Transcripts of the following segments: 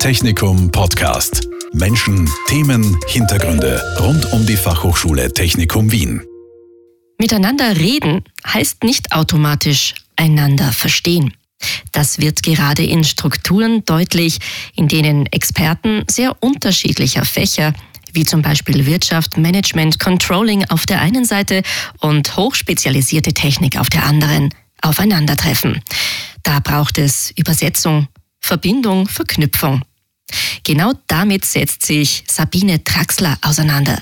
Technikum Podcast. Menschen, Themen, Hintergründe rund um die Fachhochschule Technikum Wien. Miteinander reden heißt nicht automatisch einander verstehen. Das wird gerade in Strukturen deutlich, in denen Experten sehr unterschiedlicher Fächer wie zum Beispiel Wirtschaft, Management, Controlling auf der einen Seite und hochspezialisierte Technik auf der anderen aufeinandertreffen. Da braucht es Übersetzung, Verbindung, Verknüpfung. Genau damit setzt sich Sabine Traxler auseinander.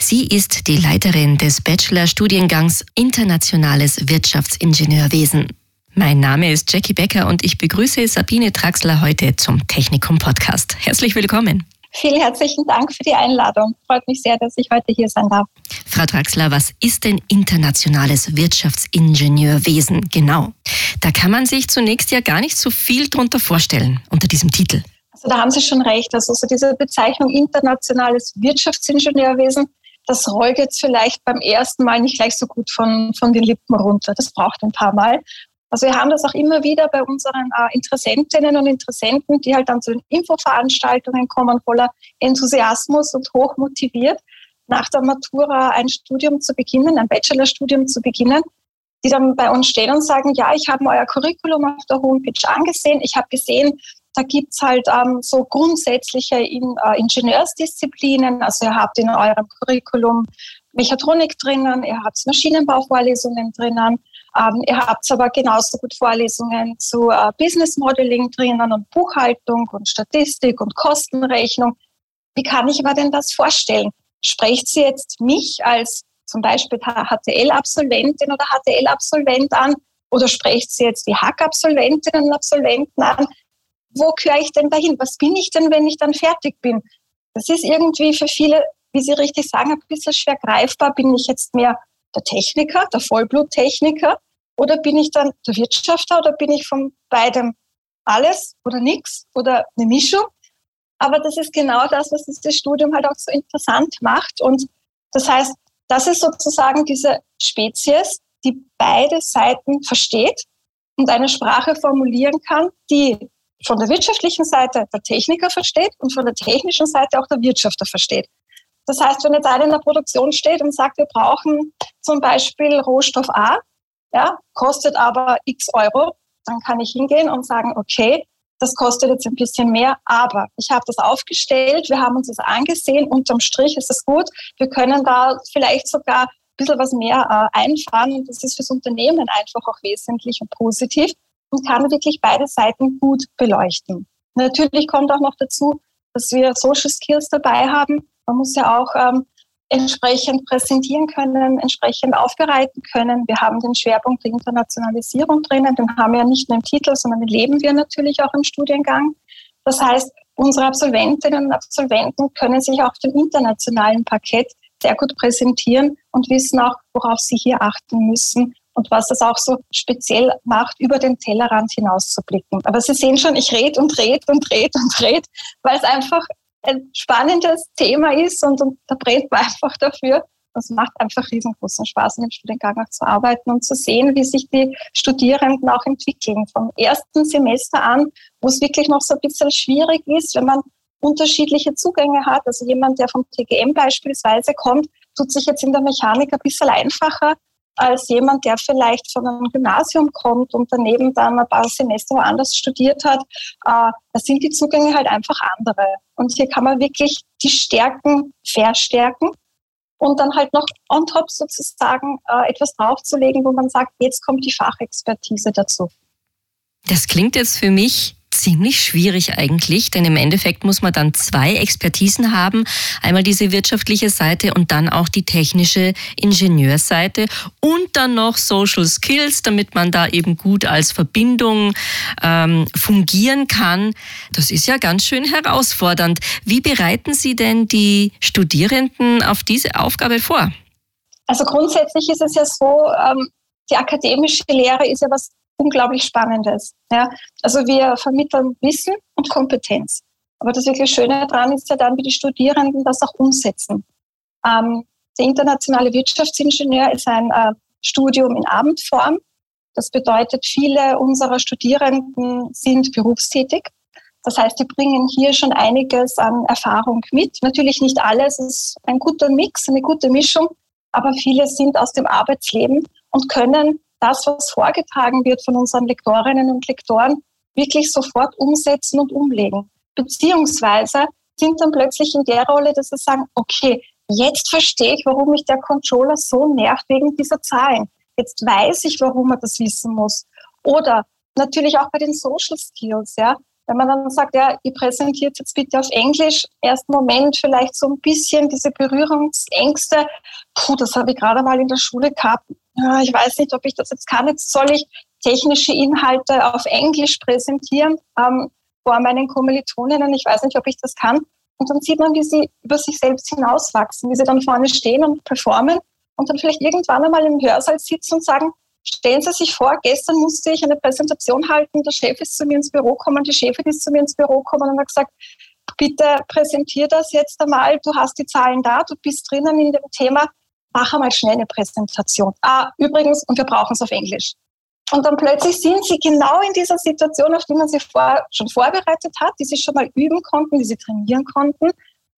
Sie ist die Leiterin des Bachelor-Studiengangs Internationales Wirtschaftsingenieurwesen. Mein Name ist Jackie Becker und ich begrüße Sabine Traxler heute zum Technikum Podcast. Herzlich willkommen. Vielen herzlichen Dank für die Einladung. Freut mich sehr, dass ich heute hier sein darf. Frau Traxler, was ist denn internationales Wirtschaftsingenieurwesen genau? Da kann man sich zunächst ja gar nicht so viel drunter vorstellen unter diesem Titel. Also da haben Sie schon recht. Also so diese Bezeichnung internationales Wirtschaftsingenieurwesen, das rollt jetzt vielleicht beim ersten Mal nicht gleich so gut von, von den Lippen runter. Das braucht ein paar Mal. Also wir haben das auch immer wieder bei unseren äh, Interessentinnen und Interessenten, die halt dann zu den Infoveranstaltungen kommen, voller Enthusiasmus und hoch motiviert, nach der Matura ein Studium zu beginnen, ein Bachelorstudium zu beginnen, die dann bei uns stehen und sagen, ja, ich habe euer Curriculum auf der Homepage angesehen, ich habe gesehen, da gibt's halt ähm, so grundsätzliche in, äh, Ingenieursdisziplinen, also ihr habt in eurem Curriculum Mechatronik drinnen, ihr habt Maschinenbauvorlesungen drinnen, ähm, ihr habt aber genauso gut Vorlesungen zu äh, Business Modeling drinnen und Buchhaltung und Statistik und Kostenrechnung. Wie kann ich mir denn das vorstellen? Sprecht sie jetzt mich als zum Beispiel HTL-Absolventin oder HTL-Absolvent an oder sprecht sie jetzt die Hack-Absolventinnen und Absolventen an? Wo gehöre ich denn dahin? Was bin ich denn, wenn ich dann fertig bin? Das ist irgendwie für viele, wie Sie richtig sagen, ein bisschen schwer greifbar. Bin ich jetzt mehr der Techniker, der Vollbluttechniker? Oder bin ich dann der Wirtschafter oder bin ich von beidem alles oder nichts oder eine Mischung? Aber das ist genau das, was das Studium halt auch so interessant macht. Und das heißt, das ist sozusagen diese Spezies, die beide Seiten versteht und eine Sprache formulieren kann, die von der wirtschaftlichen Seite der Techniker versteht und von der technischen Seite auch der Wirtschafter versteht. Das heißt, wenn jetzt einer in der Produktion steht und sagt, wir brauchen zum Beispiel Rohstoff A, ja, kostet aber x Euro, dann kann ich hingehen und sagen, okay, das kostet jetzt ein bisschen mehr, aber ich habe das aufgestellt, wir haben uns das angesehen, unterm Strich ist es gut, wir können da vielleicht sogar ein bisschen was mehr äh, einfahren und das ist fürs Unternehmen einfach auch wesentlich und positiv und kann wirklich beide Seiten gut beleuchten. Natürlich kommt auch noch dazu, dass wir Social Skills dabei haben. Man muss ja auch ähm, entsprechend präsentieren können, entsprechend aufbereiten können. Wir haben den Schwerpunkt der Internationalisierung drinnen, den haben wir ja nicht nur im Titel, sondern den leben wir natürlich auch im Studiengang. Das heißt, unsere Absolventinnen und Absolventen können sich auf dem internationalen Parkett sehr gut präsentieren und wissen auch, worauf sie hier achten müssen und was das auch so speziell macht, über den Tellerrand hinaus zu blicken. Aber Sie sehen schon, ich rede und rede und rede und rede, weil es einfach ein spannendes Thema ist und, und da brennt man einfach dafür. Das macht einfach riesengroßen Spaß, in dem Studiengang auch zu arbeiten und zu sehen, wie sich die Studierenden auch entwickeln. Vom ersten Semester an, wo es wirklich noch so ein bisschen schwierig ist, wenn man unterschiedliche Zugänge hat. Also jemand, der vom TGM beispielsweise kommt, tut sich jetzt in der Mechanik ein bisschen einfacher als jemand, der vielleicht von einem Gymnasium kommt und daneben dann ein paar Semester woanders studiert hat. Äh, da sind die Zugänge halt einfach andere. Und hier kann man wirklich die Stärken verstärken und dann halt noch on top sozusagen äh, etwas draufzulegen, wo man sagt, jetzt kommt die Fachexpertise dazu. Das klingt jetzt für mich ziemlich schwierig eigentlich, denn im Endeffekt muss man dann zwei Expertisen haben. Einmal diese wirtschaftliche Seite und dann auch die technische Ingenieurseite und dann noch Social Skills, damit man da eben gut als Verbindung ähm, fungieren kann. Das ist ja ganz schön herausfordernd. Wie bereiten Sie denn die Studierenden auf diese Aufgabe vor? Also grundsätzlich ist es ja so, ähm, die akademische Lehre ist ja was unglaublich Spannendes. Ja? Also wir vermitteln Wissen und Kompetenz. Aber das wirklich Schöne daran ist ja dann, wie die Studierenden das auch umsetzen. Ähm, der internationale Wirtschaftsingenieur ist ein äh, Studium in Abendform. Das bedeutet, viele unserer Studierenden sind berufstätig. Das heißt, die bringen hier schon einiges an Erfahrung mit. Natürlich nicht alles, es ist ein guter Mix, eine gute Mischung, aber viele sind aus dem Arbeitsleben und können das, was vorgetragen wird von unseren Lektorinnen und Lektoren, wirklich sofort umsetzen und umlegen. Beziehungsweise sind dann plötzlich in der Rolle, dass sie sagen, okay, jetzt verstehe ich, warum mich der Controller so nervt wegen dieser Zahlen. Jetzt weiß ich, warum er das wissen muss. Oder natürlich auch bei den Social Skills, ja. Wenn man dann sagt, ja, ihr präsentiert jetzt bitte auf Englisch, ersten Moment vielleicht so ein bisschen diese Berührungsängste. Puh, das habe ich gerade mal in der Schule gehabt. Ja, ich weiß nicht, ob ich das jetzt kann. Jetzt soll ich technische Inhalte auf Englisch präsentieren ähm, vor meinen Kommilitoninnen. Ich weiß nicht, ob ich das kann. Und dann sieht man, wie sie über sich selbst hinauswachsen, wie sie dann vorne stehen und performen und dann vielleicht irgendwann einmal im Hörsaal sitzen und sagen, stellen Sie sich vor, gestern musste ich eine Präsentation halten, der Chef ist zu mir ins Büro gekommen, die Chefin ist zu mir ins Büro gekommen und hat gesagt, bitte präsentier das jetzt einmal, du hast die Zahlen da, du bist drinnen in dem Thema, mach einmal schnell eine Präsentation. Ah, übrigens, und wir brauchen es auf Englisch. Und dann plötzlich sind sie genau in dieser Situation, auf die man sie vor, schon vorbereitet hat, die sie schon mal üben konnten, die sie trainieren konnten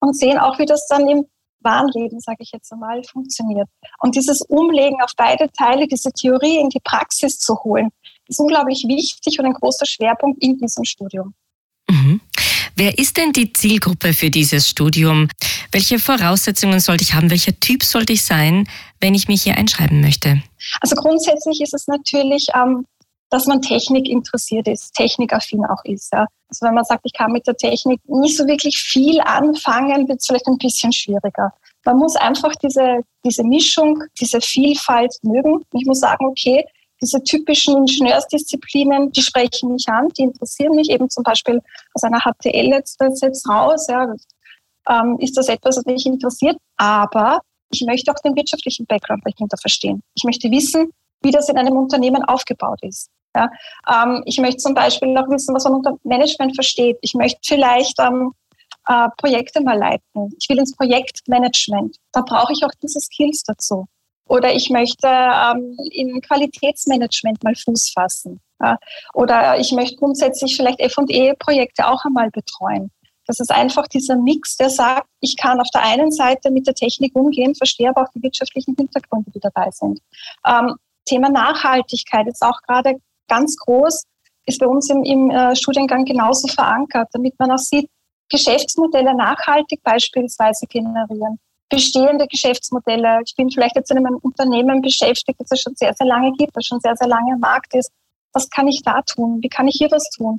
und sehen auch, wie das dann im wahren Leben, sage ich jetzt einmal, funktioniert. Und dieses Umlegen auf beide Teile, diese Theorie in die Praxis zu holen, ist unglaublich wichtig und ein großer Schwerpunkt in diesem Studium. Mhm. Wer ist denn die Zielgruppe für dieses Studium? Welche Voraussetzungen sollte ich haben? Welcher Typ sollte ich sein, wenn ich mich hier einschreiben möchte? Also grundsätzlich ist es natürlich, ähm, dass man Technik interessiert ist, technikaffin auch ist. Ja. Also wenn man sagt, ich kann mit der Technik nicht so wirklich viel anfangen, wird es vielleicht ein bisschen schwieriger. Man muss einfach diese, diese Mischung, diese Vielfalt mögen. Ich muss sagen, okay, diese typischen Ingenieursdisziplinen, die sprechen mich an, die interessieren mich eben zum Beispiel aus einer HTL jetzt, jetzt raus. Ja, ähm, ist das etwas, was mich interessiert? Aber ich möchte auch den wirtschaftlichen Background dahinter verstehen. Ich möchte wissen, wie das in einem Unternehmen aufgebaut ist. Ja, ähm, ich möchte zum Beispiel auch wissen, was man unter Management versteht. Ich möchte vielleicht ähm, äh, Projekte mal leiten. Ich will ins Projektmanagement. Da brauche ich auch diese Skills dazu. Oder ich möchte ähm, in Qualitätsmanagement mal Fuß fassen. Ja? Oder ich möchte grundsätzlich vielleicht F&E-Projekte auch einmal betreuen. Das ist einfach dieser Mix, der sagt, ich kann auf der einen Seite mit der Technik umgehen, verstehe aber auch die wirtschaftlichen Hintergründe, die dabei sind. Ähm, Thema Nachhaltigkeit ist auch gerade ganz groß, ist bei uns im, im äh, Studiengang genauso verankert, damit man auch sieht, Geschäftsmodelle nachhaltig beispielsweise generieren bestehende Geschäftsmodelle. Ich bin vielleicht jetzt in einem Unternehmen beschäftigt, das es schon sehr, sehr lange gibt, das schon sehr, sehr lange am Markt ist. Was kann ich da tun? Wie kann ich hier was tun?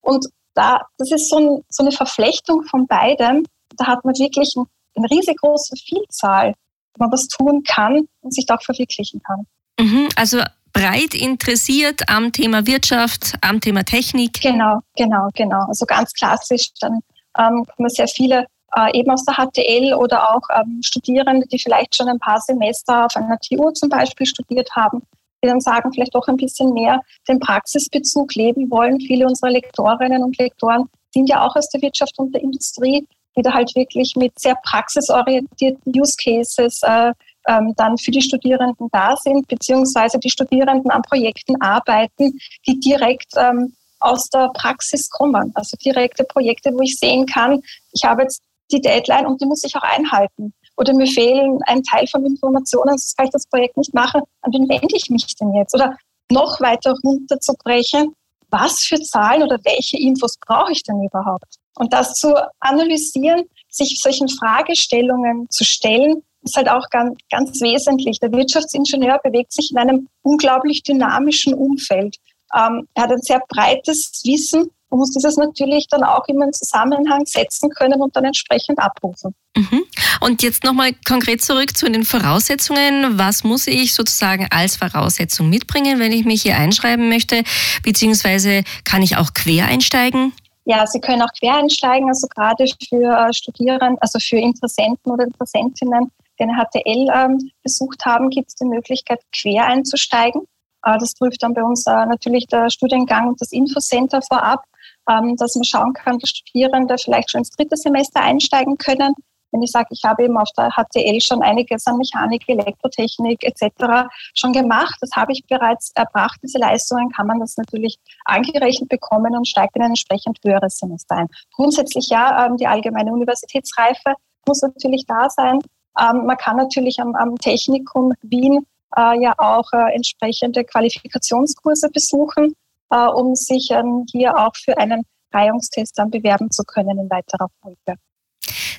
Und da, das ist so, ein, so eine Verflechtung von beidem. Da hat man wirklich ein, eine riesengroße Vielzahl, wo man was tun kann und sich da auch verwirklichen kann. Mhm, also breit interessiert am Thema Wirtschaft, am Thema Technik. Genau, genau, genau. Also ganz klassisch, dann ähm, kommen sehr viele äh, eben aus der HTL oder auch ähm, Studierende, die vielleicht schon ein paar Semester auf einer TU zum Beispiel studiert haben, die dann sagen, vielleicht doch ein bisschen mehr den Praxisbezug leben wollen. Viele unserer Lektorinnen und Lektoren sind ja auch aus der Wirtschaft und der Industrie, die da halt wirklich mit sehr praxisorientierten Use Cases äh, ähm, dann für die Studierenden da sind, beziehungsweise die Studierenden an Projekten arbeiten, die direkt ähm, aus der Praxis kommen. Also direkte Projekte, wo ich sehen kann, ich habe jetzt die Deadline und die muss ich auch einhalten. Oder mir fehlen ein Teil von Informationen, sonst kann ich das Projekt nicht machen. An wen wende ich mich denn jetzt? Oder noch weiter runterzubrechen, was für Zahlen oder welche Infos brauche ich denn überhaupt? Und das zu analysieren, sich solchen Fragestellungen zu stellen, ist halt auch ganz, ganz wesentlich. Der Wirtschaftsingenieur bewegt sich in einem unglaublich dynamischen Umfeld. Ähm, er hat ein sehr breites Wissen man muss dieses natürlich dann auch immer in Zusammenhang setzen können und dann entsprechend abrufen. Mhm. Und jetzt nochmal konkret zurück zu den Voraussetzungen. Was muss ich sozusagen als Voraussetzung mitbringen, wenn ich mich hier einschreiben möchte? Beziehungsweise kann ich auch quer einsteigen? Ja, Sie können auch quer einsteigen, also gerade für äh, Studierende, also für Interessenten oder Interessentinnen, eine HTL ähm, besucht haben, gibt es die Möglichkeit, quer einzusteigen. Äh, das prüft dann bei uns äh, natürlich der Studiengang und das Infocenter vorab. Ähm, dass man schauen kann, dass Studierende vielleicht schon ins dritte Semester einsteigen können. wenn ich sage, ich habe eben auf der HTL schon einiges an Mechanik, Elektrotechnik etc. schon gemacht, das habe ich bereits erbracht, diese Leistungen, kann man das natürlich angerechnet bekommen und steigt in ein entsprechend höheres Semester ein. Grundsätzlich ja, ähm, die allgemeine Universitätsreife muss natürlich da sein. Ähm, man kann natürlich am, am Technikum Wien äh, ja auch äh, entsprechende Qualifikationskurse besuchen, äh, um sich ähm, hier auch für einen Reihungstest dann bewerben zu können in weiterer Folge.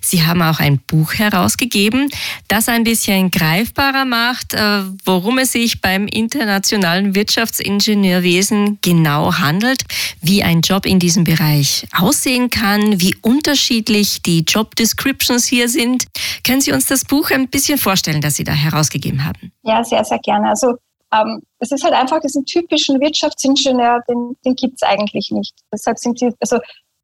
Sie haben auch ein Buch herausgegeben, das ein bisschen greifbarer macht, äh, worum es sich beim internationalen Wirtschaftsingenieurwesen genau handelt, wie ein Job in diesem Bereich aussehen kann, wie unterschiedlich die Job Descriptions hier sind. Können Sie uns das Buch ein bisschen vorstellen, das Sie da herausgegeben haben? Ja, sehr, sehr gerne. Also ähm, es ist halt einfach diesen typischen Wirtschaftsingenieur, den, den gibt es eigentlich nicht. Deshalb sind die, also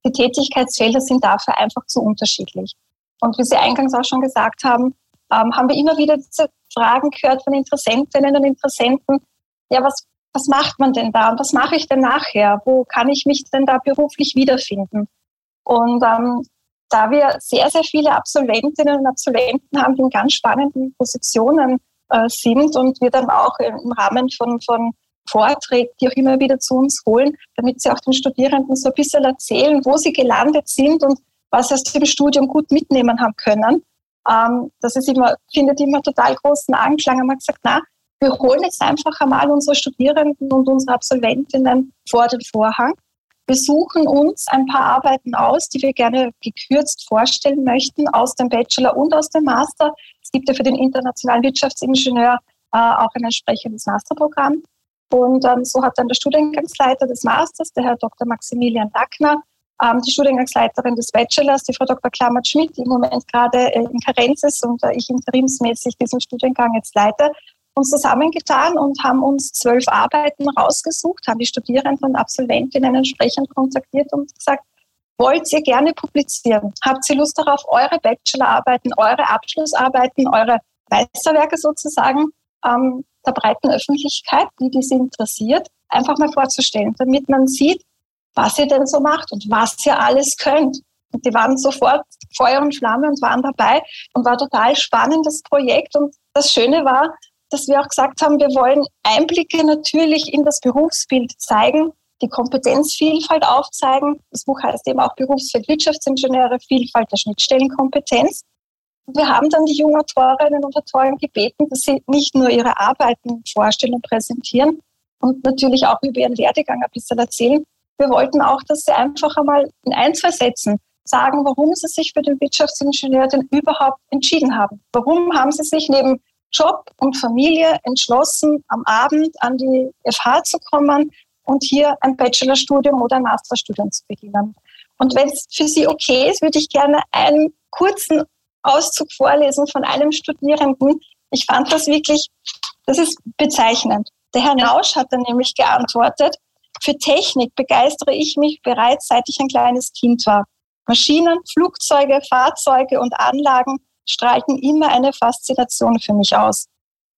die Tätigkeitsfelder sind dafür einfach zu unterschiedlich. Und wie Sie eingangs auch schon gesagt haben, ähm, haben wir immer wieder diese Fragen gehört von Interessentinnen und Interessenten. Ja, was, was macht man denn da und was mache ich denn nachher? Wo kann ich mich denn da beruflich wiederfinden? Und ähm, da wir sehr, sehr viele Absolventinnen und Absolventen haben, die in ganz spannenden Positionen äh, sind und wir dann auch im Rahmen von, von Vorträgen, die auch immer wieder zu uns holen, damit sie auch den Studierenden so ein bisschen erzählen, wo sie gelandet sind und was sie aus dem Studium gut mitnehmen haben können. Ähm, das ist immer, findet immer total großen Anklang. Man hat gesagt, na, wir holen jetzt einfach einmal unsere Studierenden und unsere Absolventinnen vor den Vorhang. Wir suchen uns ein paar Arbeiten aus, die wir gerne gekürzt vorstellen möchten, aus dem Bachelor und aus dem Master. Es gibt ja für den internationalen Wirtschaftsingenieur äh, auch ein entsprechendes Masterprogramm. Und ähm, so hat dann der Studiengangsleiter des Masters, der Herr Dr. Maximilian Lackner, ähm, die Studiengangsleiterin des Bachelors, die Frau Dr. Klammert-Schmidt, die im Moment gerade äh, in Karenz ist und äh, ich interimsmäßig diesen Studiengang jetzt leite, uns zusammengetan und haben uns zwölf Arbeiten rausgesucht, haben die Studierenden und Absolventinnen entsprechend kontaktiert und gesagt, wollt ihr gerne publizieren? Habt ihr Lust darauf, eure Bachelorarbeiten, eure Abschlussarbeiten, eure Meisterwerke sozusagen ähm, der breiten Öffentlichkeit, die diese interessiert, einfach mal vorzustellen, damit man sieht, was ihr denn so macht und was ihr alles könnt. Und die waren sofort Feuer und Flamme und waren dabei und war total spannendes Projekt. Und das Schöne war, dass wir auch gesagt haben, wir wollen Einblicke natürlich in das Berufsbild zeigen, die Kompetenzvielfalt aufzeigen. Das Buch heißt eben auch Berufsfeld Wirtschaftsingenieure, Vielfalt der Schnittstellenkompetenz. Wir haben dann die jungen Autorinnen und Autoren gebeten, dass sie nicht nur ihre Arbeiten vorstellen und präsentieren und natürlich auch über ihren Werdegang ein bisschen erzählen. Wir wollten auch, dass sie einfach einmal in ein, zwei Sätzen sagen, warum sie sich für den Wirtschaftsingenieur denn überhaupt entschieden haben. Warum haben sie sich neben Job und Familie entschlossen, am Abend an die FH zu kommen und hier ein Bachelorstudium oder ein Masterstudium zu beginnen. Und wenn es für Sie okay ist, würde ich gerne einen kurzen Auszug vorlesen von einem Studierenden. Ich fand das wirklich, das ist bezeichnend. Der Herr Nausch hat dann nämlich geantwortet, für Technik begeistere ich mich bereits, seit ich ein kleines Kind war. Maschinen, Flugzeuge, Fahrzeuge und Anlagen streiten immer eine Faszination für mich aus.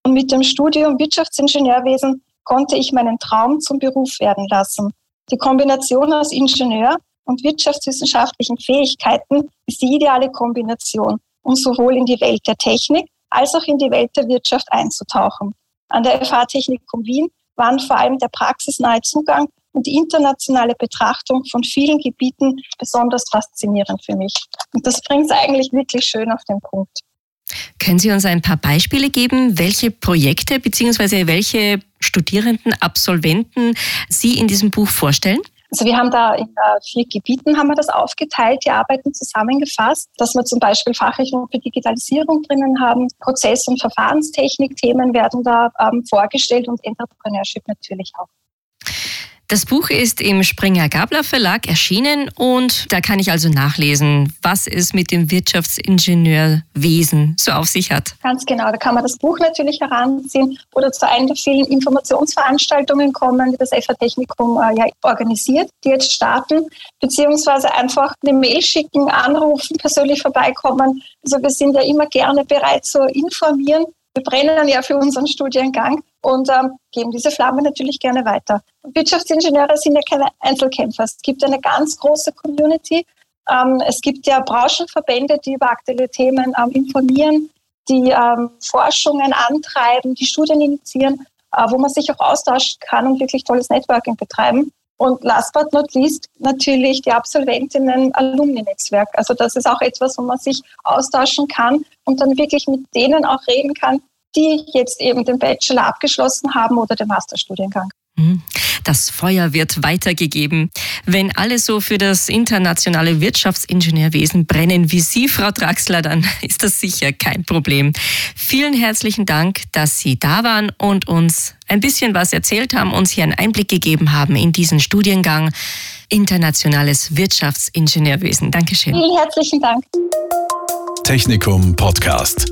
Und mit dem Studium Wirtschaftsingenieurwesen konnte ich meinen Traum zum Beruf werden lassen. Die Kombination aus Ingenieur und wirtschaftswissenschaftlichen Fähigkeiten ist die ideale Kombination um sowohl in die Welt der Technik als auch in die Welt der Wirtschaft einzutauchen. An der FH Technikum Wien waren vor allem der praxisnahe Zugang und die internationale Betrachtung von vielen Gebieten besonders faszinierend für mich. Und das bringt es eigentlich wirklich schön auf den Punkt. Können Sie uns ein paar Beispiele geben, welche Projekte bzw. welche Studierenden, Absolventen Sie in diesem Buch vorstellen? Also wir haben da in äh, vier Gebieten haben wir das aufgeteilt, die Arbeiten zusammengefasst, dass wir zum Beispiel Fachrichtung für Digitalisierung drinnen haben, Prozess- und Verfahrenstechnik-Themen werden da ähm, vorgestellt und Entrepreneurship natürlich auch. Das Buch ist im Springer Gabler Verlag erschienen und da kann ich also nachlesen, was es mit dem Wirtschaftsingenieurwesen so auf sich hat. Ganz genau, da kann man das Buch natürlich heranziehen oder zu einer der vielen Informationsveranstaltungen kommen, die das FH Technikum äh, ja, organisiert, die jetzt starten, beziehungsweise einfach eine Mail schicken, anrufen, persönlich vorbeikommen. Also wir sind ja immer gerne bereit zu informieren. Wir brennen ja für unseren Studiengang und ähm, geben diese Flamme natürlich gerne weiter. Wirtschaftsingenieure sind ja keine Einzelkämpfer. Es gibt eine ganz große Community, Ähm, es gibt ja Branchenverbände, die über aktuelle Themen ähm, informieren, die ähm, Forschungen antreiben, die Studien initiieren, äh, wo man sich auch austauschen kann und wirklich tolles Networking betreiben. Und last but not least natürlich die Absolventinnen-Alumni-Netzwerk. Also das ist auch etwas, wo man sich austauschen kann und dann wirklich mit denen auch reden kann, die jetzt eben den Bachelor abgeschlossen haben oder den Masterstudiengang. Mhm. Das Feuer wird weitergegeben. Wenn alle so für das internationale Wirtschaftsingenieurwesen brennen wie Sie, Frau Draxler, dann ist das sicher kein Problem. Vielen herzlichen Dank, dass Sie da waren und uns ein bisschen was erzählt haben, uns hier einen Einblick gegeben haben in diesen Studiengang Internationales Wirtschaftsingenieurwesen. Dankeschön. Vielen herzlichen Dank. Technikum Podcast.